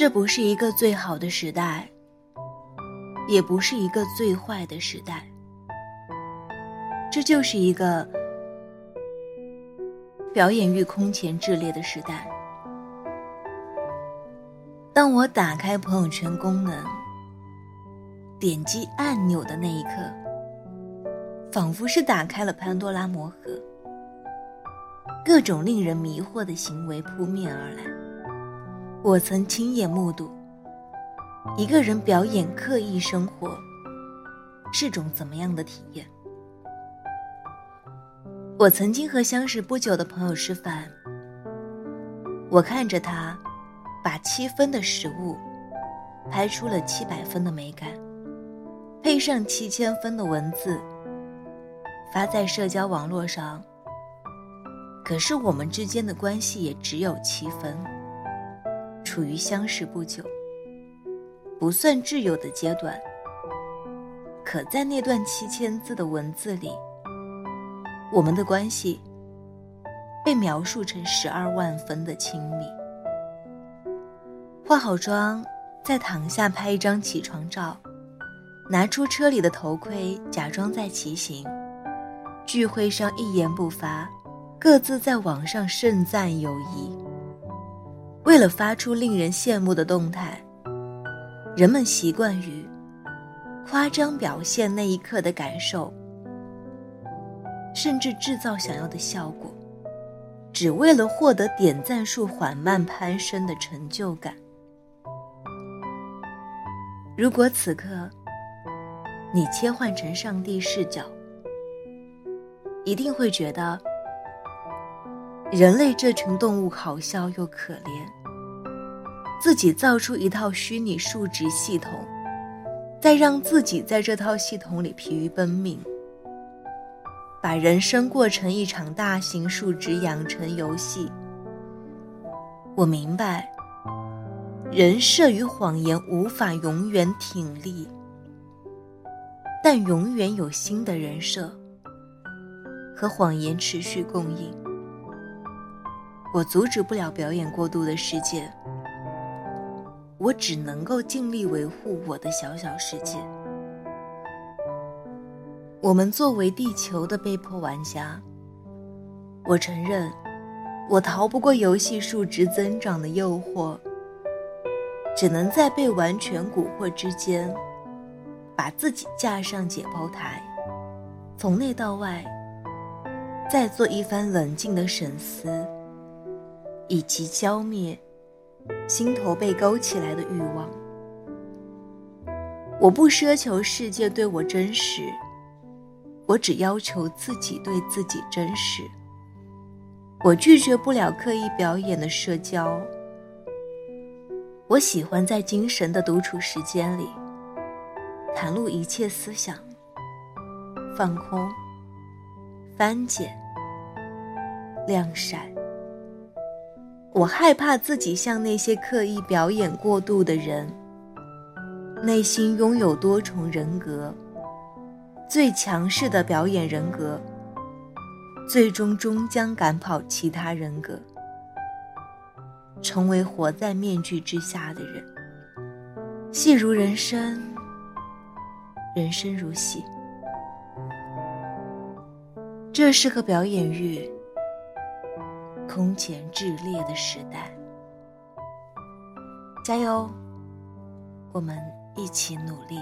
这不是一个最好的时代，也不是一个最坏的时代，这就是一个表演欲空前炽烈的时代。当我打开朋友圈功能，点击按钮的那一刻，仿佛是打开了潘多拉魔盒，各种令人迷惑的行为扑面而来。我曾亲眼目睹一个人表演刻意生活是种怎么样的体验。我曾经和相识不久的朋友吃饭，我看着他把七分的食物拍出了七百分的美感，配上七千分的文字发在社交网络上。可是我们之间的关系也只有七分。处于相识不久，不算挚友的阶段，可在那段七千字的文字里，我们的关系被描述成十二万分的亲密。化好妆，再躺下拍一张起床照，拿出车里的头盔，假装在骑行。聚会上一言不发，各自在网上盛赞友谊。为了发出令人羡慕的动态，人们习惯于夸张表现那一刻的感受，甚至制造想要的效果，只为了获得点赞数缓慢攀升的成就感。如果此刻你切换成上帝视角，一定会觉得。人类这群动物好笑又可怜，自己造出一套虚拟数值系统，再让自己在这套系统里疲于奔命，把人生过成一场大型数值养成游戏。我明白，人设与谎言无法永远挺立，但永远有新的人设和谎言持续供应。我阻止不了表演过度的世界，我只能够尽力维护我的小小世界。我们作为地球的被迫玩家，我承认，我逃不过游戏数值增长的诱惑，只能在被完全蛊惑之间，把自己架上解剖台，从内到外，再做一番冷静的审思。以及浇灭心头被勾起来的欲望。我不奢求世界对我真实，我只要求自己对自己真实。我拒绝不了刻意表演的社交。我喜欢在精神的独处时间里，袒露一切思想，放空，翻检，晾晒。我害怕自己像那些刻意表演过度的人，内心拥有多重人格，最强势的表演人格，最终终将赶跑其他人格，成为活在面具之下的人。戏如人生，人生如戏，这是个表演欲。空前炽烈的时代，加油！我们一起努力。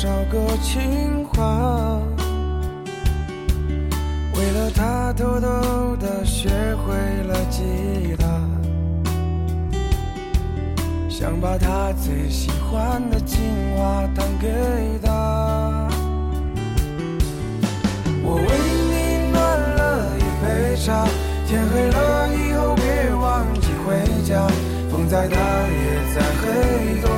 少个情话，为了他偷偷的学会了吉他。想把他最喜欢的情话弹给他。我为你暖了一杯茶，天黑了以后别忘记回家。风再大也在黑。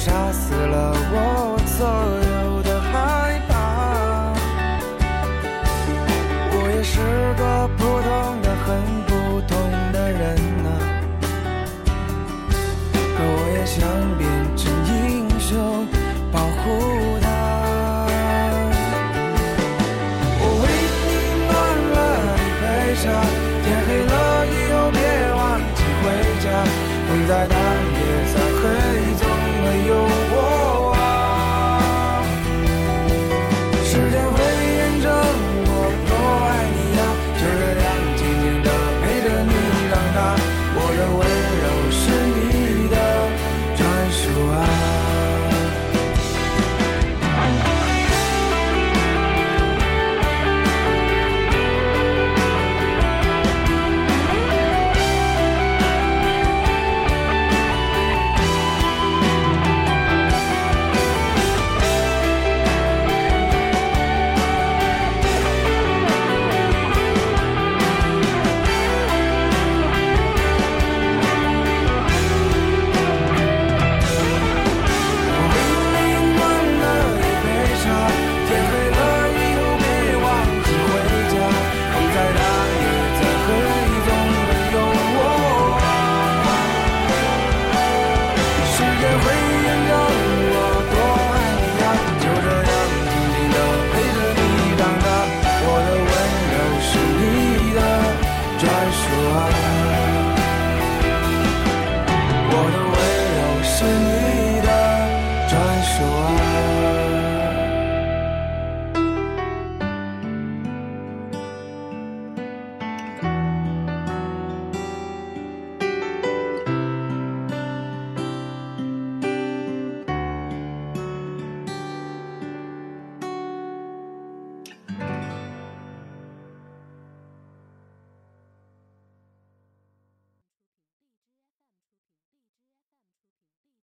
杀死了我所有的害怕。我也是个普通的很普通的人呐可我也想变成英雄保护她我为你暖了一杯茶天黑了以后别忘记回家风再大也